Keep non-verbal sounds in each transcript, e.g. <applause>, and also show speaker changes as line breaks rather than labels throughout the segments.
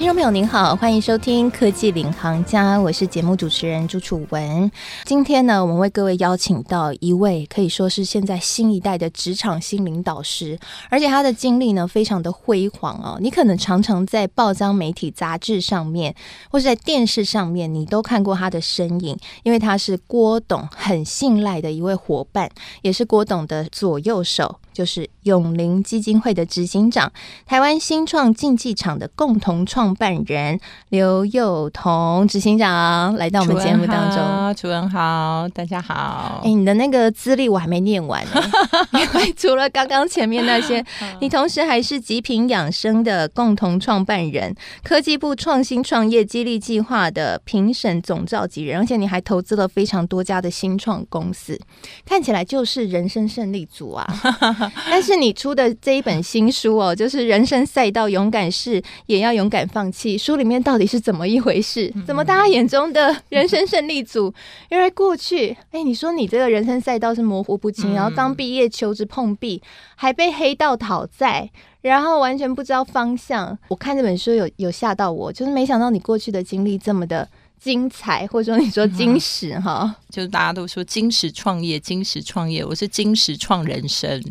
听众朋友您好，欢迎收听科技领航家，我是节目主持人朱楚文。今天呢，我们为各位邀请到一位可以说是现在新一代的职场新领导师，而且他的经历呢非常的辉煌哦。你可能常常在报章、媒体、杂志上面，或是在电视上面，你都看过他的身影，因为他是郭董很信赖的一位伙伴，也是郭董的左右手。就是永龄基金会的执行长，台湾新创竞技场的共同创办人刘幼彤执行长来到我们节目当中。
楚文好，大家好。
哎、欸，你的那个资历我还没念完呢，<laughs> 因为除了刚刚前面那些，<laughs> 你同时还是极品养生的共同创办人，科技部创新创业激励计划的评审总召集人，而且你还投资了非常多家的新创公司，看起来就是人生胜利组啊。<laughs> 但是你出的这一本新书哦，就是人生赛道，勇敢是也要勇敢放弃。书里面到底是怎么一回事？怎么大家眼中的人生胜利组，原来过去，哎，你说你这个人生赛道是模糊不清，然后刚毕业求职碰壁，还被黑道讨债，然后完全不知道方向。我看这本书有有吓到我，就是没想到你过去的经历这么的。精彩，或者说你说金石哈、嗯，
就是大家都说金石创业，金石创业，我是金石创人生。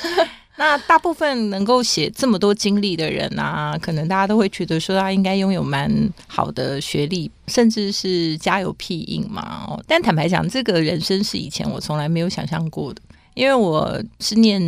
<laughs> 那大部分能够写这么多经历的人啊，可能大家都会觉得说他应该拥有蛮好的学历，甚至是家有屁印嘛。但坦白讲，这个人生是以前我从来没有想象过的。因为我是念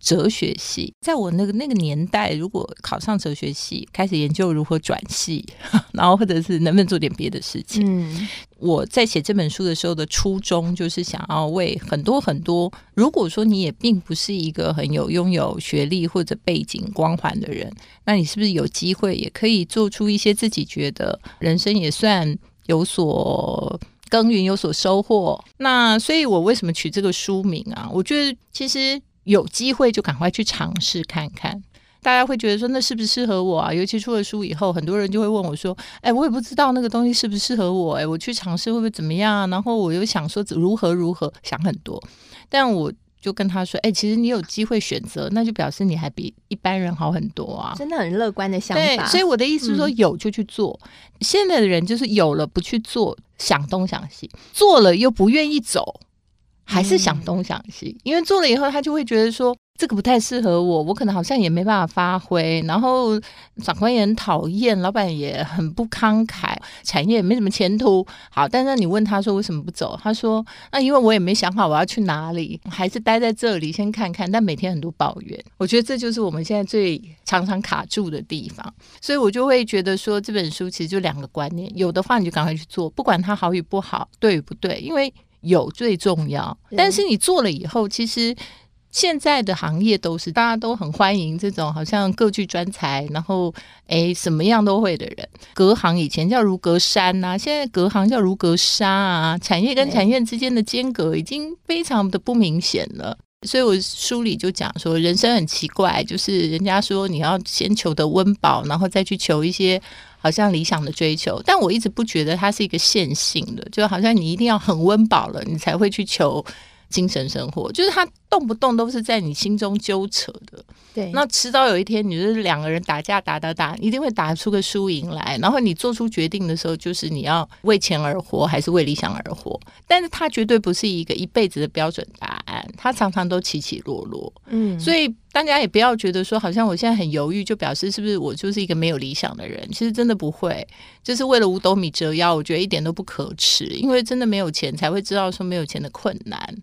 哲学系，在我那个那个年代，如果考上哲学系，开始研究如何转系，<laughs> 然后或者是能不能做点别的事情。嗯，我在写这本书的时候的初衷，就是想要为很多很多，如果说你也并不是一个很有拥有学历或者背景光环的人，那你是不是有机会也可以做出一些自己觉得人生也算有所。耕耘有所收获，那所以我为什么取这个书名啊？我觉得其实有机会就赶快去尝试看看。大家会觉得说，那是不是适合我啊？尤其出了书以后，很多人就会问我说：“哎，我也不知道那个东西适不适合我，哎，我去尝试会不会怎么样？”然后我又想说如何如何，想很多，但我。就跟他说：“哎、欸，其实你有机会选择，那就表示你还比一般人好很多啊！
真的很乐观的想法。
对，所以我的意思是说，有就去做。嗯、现在的人就是有了不去做，想东想西，做了又不愿意走，还是想东想西。嗯、因为做了以后，他就会觉得说。”这个不太适合我，我可能好像也没办法发挥，然后长官也很讨厌，老板也很不慷慨，产业也没什么前途。好，但是你问他说为什么不走？他说那因为我也没想好我要去哪里，还是待在这里先看看。但每天很多抱怨，我觉得这就是我们现在最常常卡住的地方。所以我就会觉得说，这本书其实就两个观念，有的话你就赶快去做，不管它好与不好，对与不对，因为有最重要。但是你做了以后，其实。现在的行业都是大家都很欢迎这种好像各具专才，然后哎什么样都会的人。隔行以前叫如隔山呐、啊，现在隔行叫如隔沙啊。产业跟产业之间的间隔已经非常的不明显了。所以我书里就讲说，人生很奇怪，就是人家说你要先求得温饱，然后再去求一些好像理想的追求。但我一直不觉得它是一个线性的，就好像你一定要很温饱了，你才会去求。精神生活就是他动不动都是在你心中纠扯的，对。那迟早有一天，你就是两个人打架打打打，一定会打出个输赢来。然后你做出决定的时候，就是你要为钱而活，还是为理想而活？但是它绝对不是一个一辈子的标准答案，它常常都起起落落。嗯，所以大家也不要觉得说，好像我现在很犹豫，就表示是不是我就是一个没有理想的人？其实真的不会，就是为了五斗米折腰，我觉得一点都不可耻，因为真的没有钱，才会知道说没有钱的困难。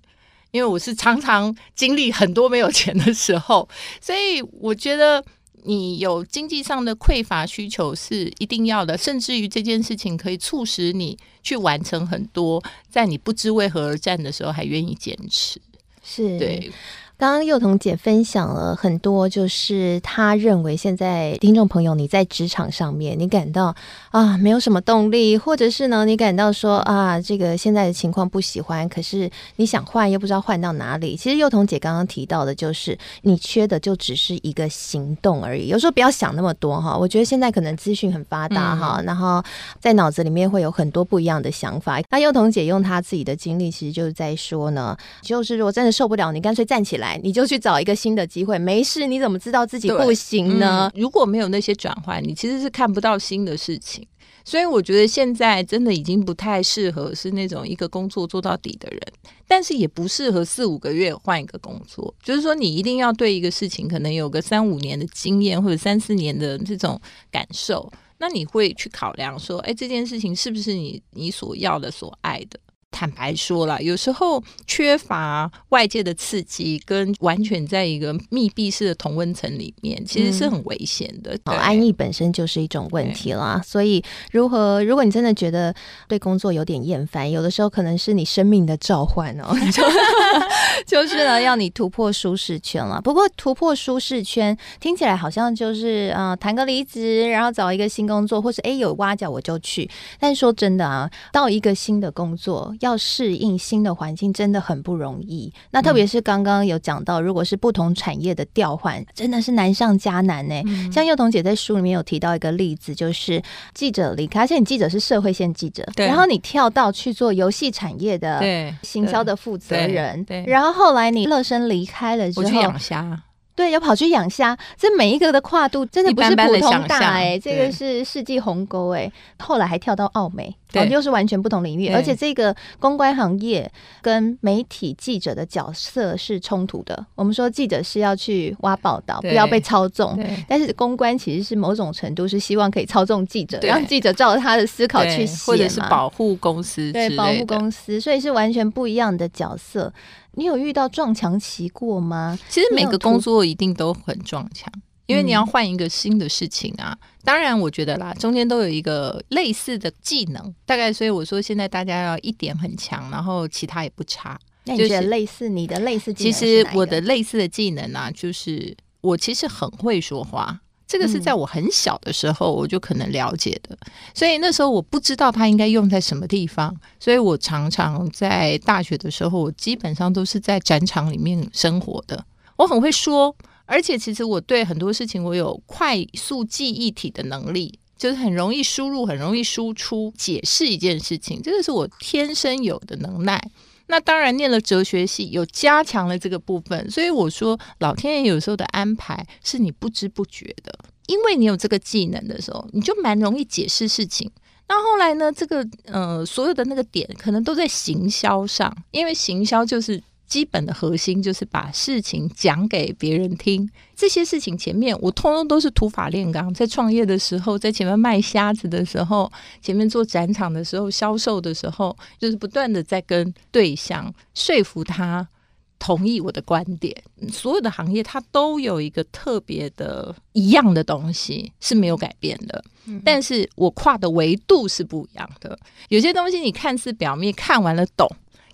因为我是常常经历很多没有钱的时候，所以我觉得你有经济上的匮乏需求是一定要的，甚至于这件事情可以促使你去完成很多，在你不知为何而战的时候还愿意坚持。
是，
对。
刚刚幼童姐分享了很多，就是她认为现在听众朋友你在职场上面，你感到啊没有什么动力，或者是呢你感到说啊这个现在的情况不喜欢，可是你想换又不知道换到哪里。其实幼童姐刚刚提到的就是你缺的就只是一个行动而已。有时候不要想那么多哈，我觉得现在可能资讯很发达哈，嗯、然后在脑子里面会有很多不一样的想法。那幼童姐用她自己的经历，其实就是在说呢，就是如果真的受不了，你干脆站起来。你就去找一个新的机会，没事，你怎么知道自己不行呢？
嗯，如果没有那些转换，你其实是看不到新的事情。所以我觉得现在真的已经不太适合是那种一个工作做到底的人，但是也不适合四五个月换一个工作。就是说，你一定要对一个事情可能有个三五年的经验，或者三四年的这种感受，那你会去考量说，哎，这件事情是不是你你所要的、所爱的？坦白说了，有时候缺乏外界的刺激，跟完全在一个密闭式的同温层里面，其实是很危险的。
好，安逸本身就是一种问题啦。所以，如何如果你真的觉得对工作有点厌烦，有的时候可能是你生命的召唤哦，<laughs> 就是呢，要你突破舒适圈了。不过，突破舒适圈听起来好像就是啊，谈个离职，然后找一个新工作，或是哎有挖角我就去。但是说真的啊，到一个新的工作要适应新的环境真的很不容易。那特别是刚刚有讲到，如果是不同产业的调换，真的是难上加难呢。嗯、像幼童姐在书里面有提到一个例子，就是记者离开，而且你记者是社会线记者，对然后你跳到去做游戏产业的行销的负责人，对，然后后来你乐生离开了之后，我
去养虾。
对，要跑去养虾，这每一个的跨度真的不是普通大哎，这个是世纪鸿沟哎。后来还跳到澳美，对，又是完全不同领域，而且这个公关行业跟媒体记者的角色是冲突的。我们说记者是要去挖报道，不要被操纵，但是公关其实是某种程度是希望可以操纵记者，让记者照着他的思考去写，
或者是保护公司，
对，保护公司，所以是完全不一样的角色。你有遇到撞墙期过吗？
其实每个工作一定都很撞墙，因为你要换一个新的事情啊。嗯、当然，我觉得啦，中间都有一个类似的技能，大概所以我说现在大家要一点很强，然后其他也不差。
那你觉得类似你的类似技能？
其实我的类似的技能啊，就是我其实很会说话。这个是在我很小的时候我就可能了解的，所以那时候我不知道它应该用在什么地方，所以我常常在大学的时候，我基本上都是在展场里面生活的。我很会说，而且其实我对很多事情我有快速记忆体的能力，就是很容易输入，很容易输出，解释一件事情，这个是我天生有的能耐。那当然，念了哲学系，有加强了这个部分，所以我说，老天爷有时候的安排是你不知不觉的，因为你有这个技能的时候，你就蛮容易解释事情。那后来呢，这个呃，所有的那个点可能都在行销上，因为行销就是。基本的核心就是把事情讲给别人听。这些事情前面我通通都是土法炼钢。在创业的时候，在前面卖虾子的时候，前面做展场的时候，销售的时候，就是不断的在跟对象说服他同意我的观点。所有的行业它都有一个特别的一样的东西是没有改变的，但是我跨的维度是不一样的。有些东西你看似表面看完了懂。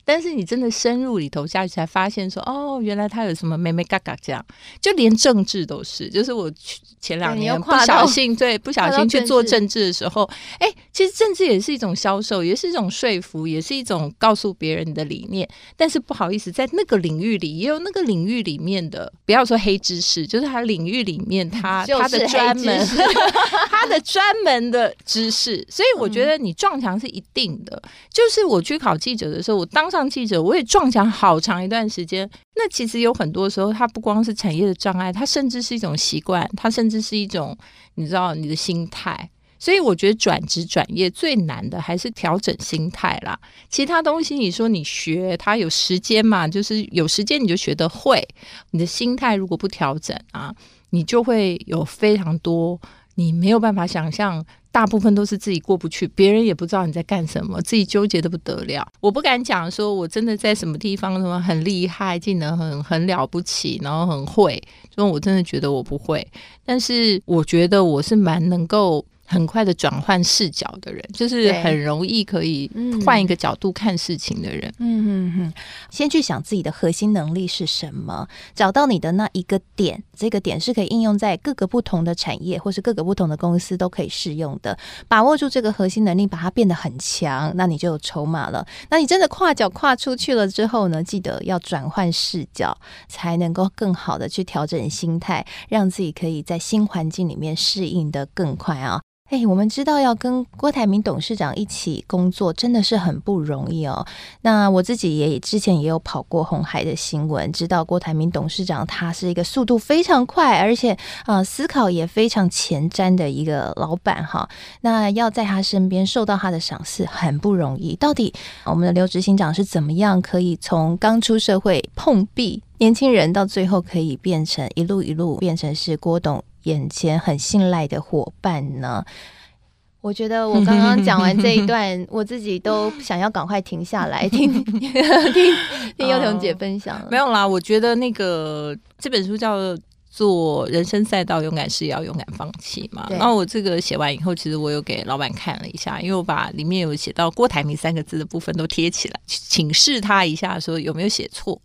但是你真的深入里头下去，才发现说哦，原来他有什么妹妹嘎嘎这样，就连政治都是。就是我前两年不小心对不小心去做政治的时候，哎，其实政治也是一种销售，也是一种说服，也是一种告诉别人的理念。但是不好意思，在那个领域里，也有那个领域里面的，不要说黑知识，就是他领域里面 <laughs> 他他的专门 <laughs> 他的专门的知识。所以我觉得你撞墙是一定的。就是我去考记者的时候，我当上。当记者，我也撞墙好长一段时间。那其实有很多时候，它不光是产业的障碍，它甚至是一种习惯，它甚至是一种你知道你的心态。所以我觉得转职转业最难的还是调整心态啦。其他东西你说你学，它有时间嘛？就是有时间你就学得会。你的心态如果不调整啊，你就会有非常多你没有办法想象。大部分都是自己过不去，别人也不知道你在干什么，自己纠结的不得了。我不敢讲说我真的在什么地方什么很厉害，技能很很了不起，然后很会，所以我真的觉得我不会。但是我觉得我是蛮能够很快的转换视角的人，就是很容易可以换一个角度看事情的人。
嗯嗯嗯，先去想自己的核心能力是什么，找到你的那一个点，这个点是可以应用在各个不同的产业或是各个不同的公司都可以适用的。把握住这个核心能力，把它变得很强，那你就有筹码了。那你真的跨脚跨出去了之后呢？记得要转换视角，才能够更好的去调整心态，让自己可以在新环境里面适应的更快啊。哎，我们知道要跟郭台铭董事长一起工作，真的是很不容易哦。那我自己也之前也有跑过红海的新闻，知道郭台铭董事长他是一个速度非常快，而且啊、思考也非常前瞻的一个老板哈。那要在他身边受到他的赏识很不容易。到底我们的刘执行长是怎么样可以从刚出社会碰壁年轻人，到最后可以变成一路一路变成是郭董眼前很信赖的伙伴呢？我觉得我刚刚讲完这一段，我自己都想要赶快停下来 <laughs> 听听听幼童姐分享了。
没有啦，我觉得那个这本书叫。做人生赛道，勇敢是要勇敢放弃嘛。然后我这个写完以后，其实我有给老板看了一下，因为我把里面有写到郭台铭三个字的部分都贴起来，请示他一下，说有没有写错。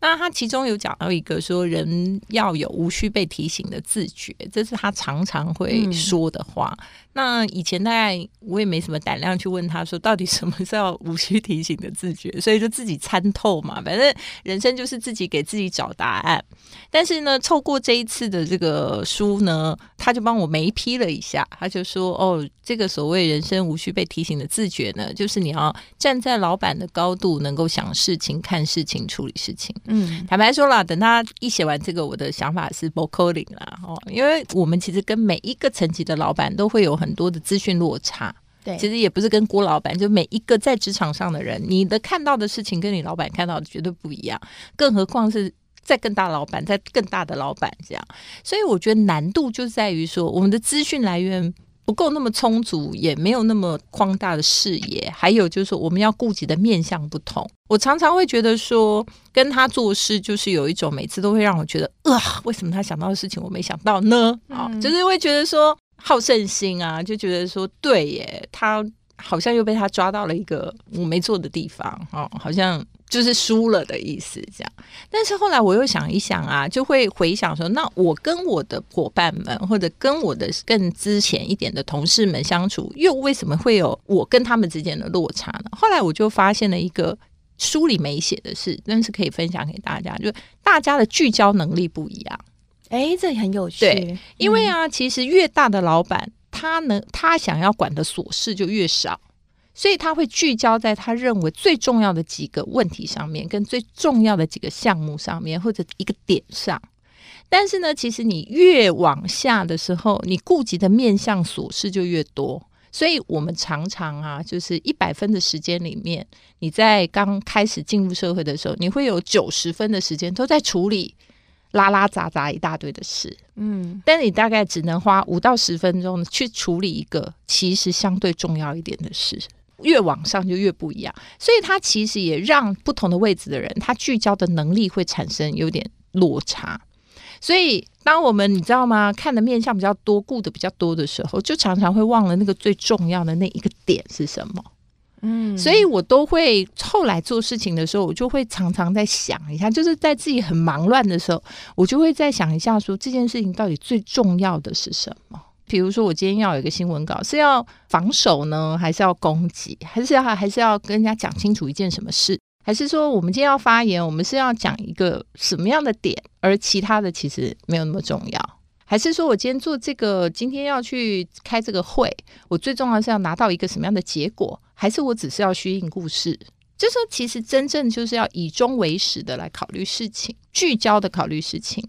那他其中有讲到一个说，人要有无需被提醒的自觉，这是他常常会说的话。嗯、那以前大概我也没什么胆量去问他说，到底什么叫无需提醒的自觉，所以就自己参透嘛。反正人生就是自己给自己找答案。但是呢，透过这一次的这个书呢，他就帮我眉批了一下，他就说：“哦，这个所谓人生无需被提醒的自觉呢，就是你要站在老板的高度，能够想事情、看事情、处理事情。”嗯，坦白说了，等他一写完这个，我的想法是不可能啦哦，因为我们其实跟每一个层级的老板都会有很多的资讯落差。对，其实也不是跟郭老板，就每一个在职场上的人，你的看到的事情跟你老板看到的绝对不一样，更何况是。在更大老板，在更大的老板这样，所以我觉得难度就在于说，我们的资讯来源不够那么充足，也没有那么宽大的视野，还有就是说，我们要顾及的面向不同。我常常会觉得说，跟他做事就是有一种每次都会让我觉得，为什么他想到的事情我没想到呢？啊、嗯，就是会觉得说好胜心啊，就觉得说对耶，他好像又被他抓到了一个我没做的地方哦，好像。就是输了的意思，这样。但是后来我又想一想啊，就会回想说，那我跟我的伙伴们，或者跟我的更之前一点的同事们相处，又为什么会有我跟他们之间的落差呢？后来我就发现了一个书里没写的事，但是可以分享给大家，就大家的聚焦能力不一样。
哎，这很有趣。
对，因为啊，其实越大的老板，他能他想要管的琐事就越少。所以他会聚焦在他认为最重要的几个问题上面，跟最重要的几个项目上面，或者一个点上。但是呢，其实你越往下的时候，你顾及的面向琐事就越多。所以我们常常啊，就是一百分的时间里面，你在刚开始进入社会的时候，你会有九十分的时间都在处理拉拉杂杂一大堆的事。嗯，但你大概只能花五到十分钟去处理一个其实相对重要一点的事。越往上就越不一样，所以它其实也让不同的位置的人，他聚焦的能力会产生有点落差。所以，当我们你知道吗，看的面相比较多，顾的比较多的时候，就常常会忘了那个最重要的那一个点是什么。嗯，所以我都会后来做事情的时候，我就会常常在想一下，就是在自己很忙乱的时候，我就会在想一下，说这件事情到底最重要的是什么。比如说，我今天要有一个新闻稿，是要防守呢，还是要攻击，还是要还是要跟人家讲清楚一件什么事？还是说，我们今天要发言，我们是要讲一个什么样的点，而其他的其实没有那么重要？还是说我今天做这个，今天要去开这个会，我最重要是要拿到一个什么样的结果？还是我只是要虚应故事？就是说，其实真正就是要以终为始的来考虑事情，聚焦的考虑事情。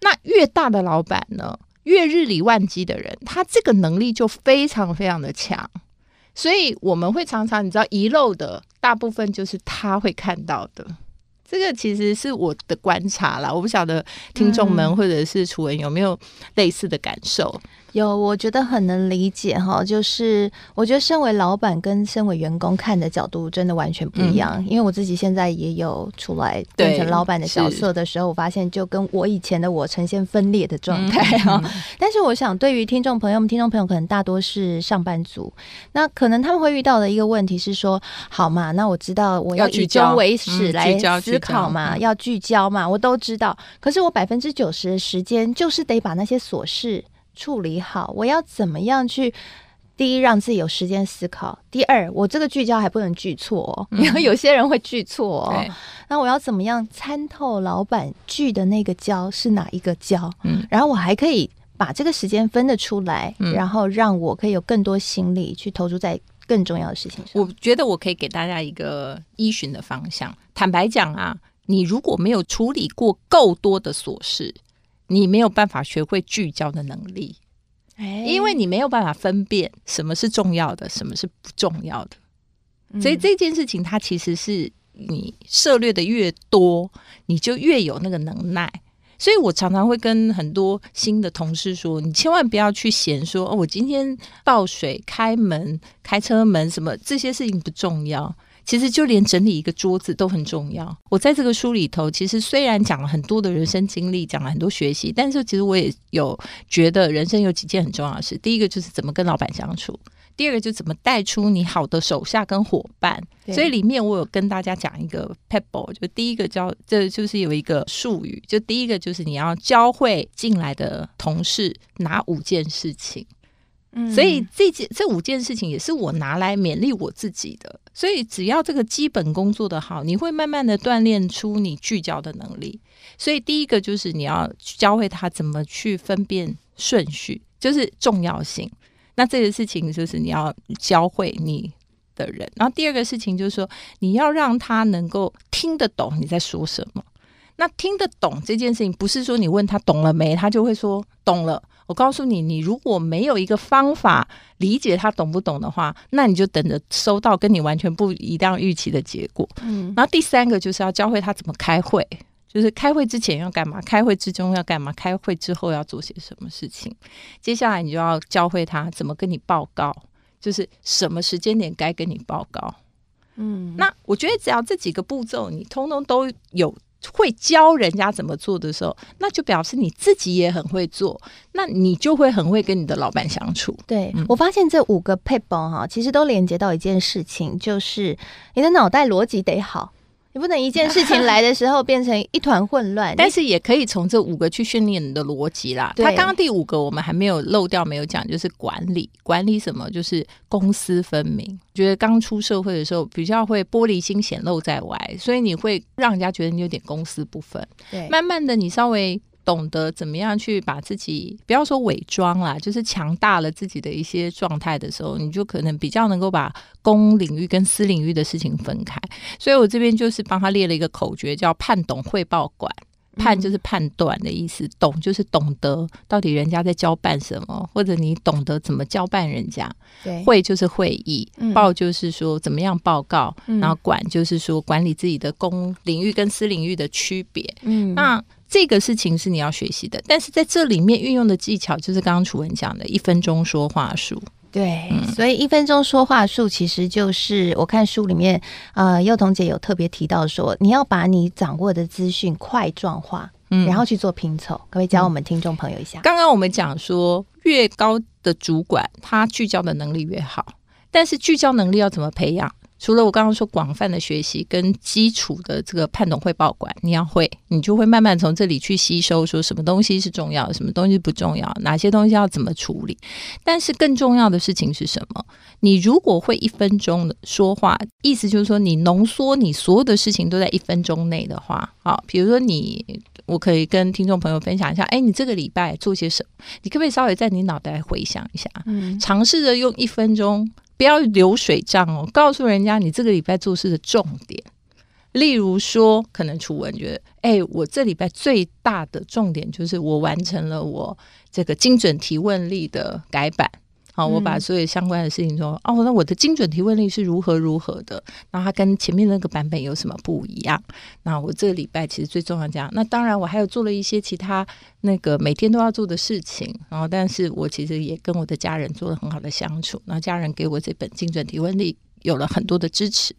那越大的老板呢？越日理万机的人，他这个能力就非常非常的强，所以我们会常常你知道遗漏的大部分就是他会看到的，这个其实是我的观察啦，我不晓得听众们或者是楚文有没有类似的感受。
有，我觉得很能理解哈，就是我觉得身为老板跟身为员工看的角度真的完全不一样。嗯、因为我自己现在也有出来变成老板的角色的时候，我发现就跟我以前的我呈现分裂的状态哈。嗯、但是我想，对于听众朋友们，听众朋友可能大多是上班族，那可能他们会遇到的一个问题是说，好嘛，那我知道我要以终为始来思考嘛，要聚焦嘛，我都知道。可是我百分之九十的时间就是得把那些琐事。处理好，我要怎么样去？第一，让自己有时间思考；第二，我这个聚焦还不能聚错哦，因为有些人会聚错哦。那我要怎么样参透老板聚的那个焦是哪一个焦？嗯，然后我还可以把这个时间分得出来，嗯、然后让我可以有更多心力去投注在更重要的事情上。
我觉得我可以给大家一个依循的方向。坦白讲啊，你如果没有处理过够多的琐事。你没有办法学会聚焦的能力，欸、因为你没有办法分辨什么是重要的，什么是不重要的。嗯、所以这件事情，它其实是你涉猎的越多，你就越有那个能耐。所以我常常会跟很多新的同事说：“你千万不要去嫌说哦，我今天倒水、开门、开车门什么这些事情不重要。”其实就连整理一个桌子都很重要。我在这个书里头，其实虽然讲了很多的人生经历，讲了很多学习，但是其实我也有觉得人生有几件很重要的事。第一个就是怎么跟老板相处，第二个就怎么带出你好的手下跟伙伴。所以里面我有跟大家讲一个 pebble，就第一个教，这就是有一个术语，就第一个就是你要教会进来的同事哪五件事情。所以这件这五件事情也是我拿来勉励我自己的。所以，只要这个基本功做得好，你会慢慢的锻炼出你聚焦的能力。所以，第一个就是你要教会他怎么去分辨顺序，就是重要性。那这个事情就是你要教会你的人。然后，第二个事情就是说，你要让他能够听得懂你在说什么。那听得懂这件事情，不是说你问他懂了没，他就会说懂了。我告诉你，你如果没有一个方法理解他懂不懂的话，那你就等着收到跟你完全不一样预期的结果。嗯，然后第三个就是要教会他怎么开会，就是开会之前要干嘛，开会之中要干嘛，开会之后要做些什么事情。接下来你就要教会他怎么跟你报告，就是什么时间点该跟你报告。嗯，那我觉得只要这几个步骤你通通都有。会教人家怎么做的时候，那就表示你自己也很会做，那你就会很会跟你的老板相处。
对，嗯、我发现这五个配包哈，其实都连接到一件事情，就是你的脑袋逻辑得好。你不能一件事情来的时候变成一团混乱，<laughs>
但是也可以从这五个去训练你的逻辑啦。他刚刚第五个我们还没有漏掉，没有讲，就是管理。管理什么？就是公私分明。觉得刚出社会的时候比较会玻璃心显露在外，所以你会让人家觉得你有点公私不分。对，慢慢的你稍微。懂得怎么样去把自己不要说伪装啦，就是强大了自己的一些状态的时候，你就可能比较能够把公领域跟私领域的事情分开。所以我这边就是帮他列了一个口诀，叫“判懂汇报管”。判就是判断的意思，懂就是懂得到底人家在交办什么，或者你懂得怎么交办人家。对，会就是会议，报就是说怎么样报告，然后管就是说管理自己的公领域跟私领域的区别。嗯，那。这个事情是你要学习的，但是在这里面运用的技巧就是刚刚楚文讲的一分钟说话术。
对，嗯、所以一分钟说话术其实就是我看书里面，呃，幼童姐有特别提到说，你要把你掌握的资讯块状化，嗯，然后去做拼凑。可不可以教我们听众朋友一下？
刚刚我们讲说，越高的主管他聚焦的能力越好，但是聚焦能力要怎么培养？除了我刚刚说广泛的学习跟基础的这个判懂汇报馆，你要会，你就会慢慢从这里去吸收，说什么东西是重要的，什么东西不重要，哪些东西要怎么处理。但是更重要的事情是什么？你如果会一分钟的说话，意思就是说你浓缩你所有的事情都在一分钟内的话，好，比如说你，我可以跟听众朋友分享一下，哎，你这个礼拜做些什么？你可不可以稍微在你脑袋回想一下，嗯，尝试着用一分钟。不要流水账哦，告诉人家你这个礼拜做事的重点。例如说，可能楚文觉得，哎，我这礼拜最大的重点就是我完成了我这个精准提问力的改版。好，我把所有相关的事情说，嗯、哦，那我的精准提问力是如何如何的，那它跟前面那个版本有什么不一样？那我这个礼拜其实最重要这样。那当然，我还有做了一些其他那个每天都要做的事情，然后，但是我其实也跟我的家人做了很好的相处，那家人给我这本精准提问力有了很多的支持。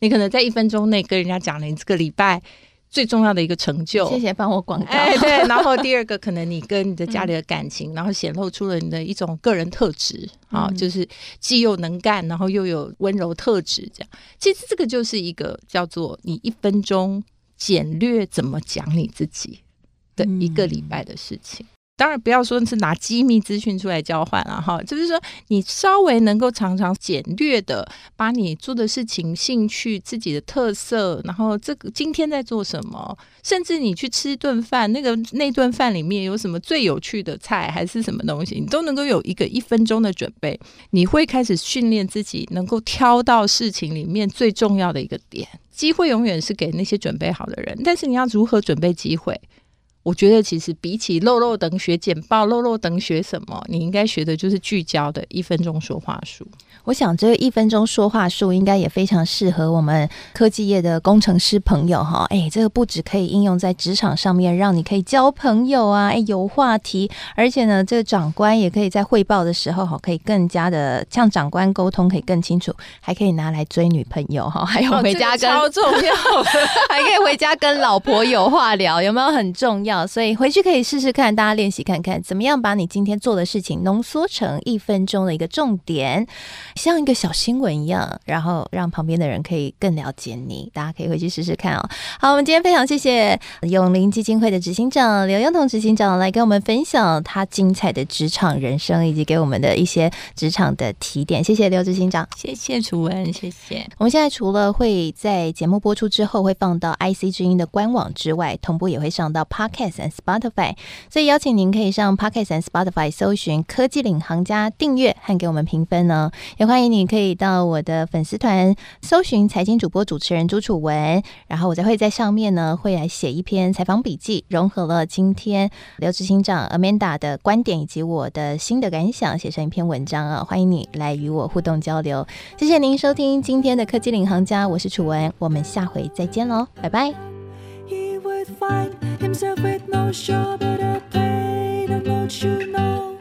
你可能在一分钟内跟人家讲了你这个礼拜。最重要的一个成就，
谢谢帮我广告。
哎，对，<laughs> 然后第二个可能你跟你的家里的感情，嗯、然后显露出了你的一种个人特质啊，嗯、就是既又能干，然后又有温柔特质，这样。其实这个就是一个叫做你一分钟简略怎么讲你自己的一个礼拜的事情。嗯当然不要说是拿机密资讯出来交换了哈，就是说你稍微能够常常简略的把你做的事情、兴趣、自己的特色，然后这个今天在做什么，甚至你去吃一顿饭，那个那顿饭里面有什么最有趣的菜，还是什么东西，你都能够有一个一分钟的准备，你会开始训练自己能够挑到事情里面最重要的一个点。机会永远是给那些准备好的人，但是你要如何准备机会？我觉得其实比起漏漏等学简报，漏漏等学什么，你应该学的就是聚焦的一分钟说话术。
我想这个一分钟说话术应该也非常适合我们科技业的工程师朋友哈。哎，这个不只可以应用在职场上面，让你可以交朋友啊，哎，有话题，而且呢，这个长官也可以在汇报的时候哈，可以更加的向长官沟通，可以更清楚，还可以拿来追女朋友哈，<laughs> 还有回家跟、
哦这个、超重要，<laughs>
还可以回家跟老婆有话聊，有没有很重要？所以回去可以试试看，大家练习看看，怎么样把你今天做的事情浓缩成一分钟的一个重点，像一个小新闻一样，然后让旁边的人可以更了解你。大家可以回去试试看哦。好，我们今天非常谢谢永林基金会的执行长刘宥彤执行长来跟我们分享他精彩的职场人生，以及给我们的一些职场的提点。谢谢刘执行长，
谢谢楚文，谢谢。
我们现在除了会在节目播出之后会放到 IC 之音的官网之外，同步也会上到 Podcast and Spotify，所以邀请您可以上 Podcast and Spotify 搜寻“科技领航家”订阅和给我们评分呢。也欢迎你可以到我的粉丝团搜寻“财经主播主持人朱楚文”，然后我再会在上面呢会来写一篇采访笔记，融合了今天刘执行长 Amanda 的观点以及我的新的感想，写成一篇文章啊。欢迎你来与我互动交流。谢谢您收听今天的科技领航家，我是楚文，我们下回再见喽，拜拜。
would find himself with no shore but a pain and don't you know?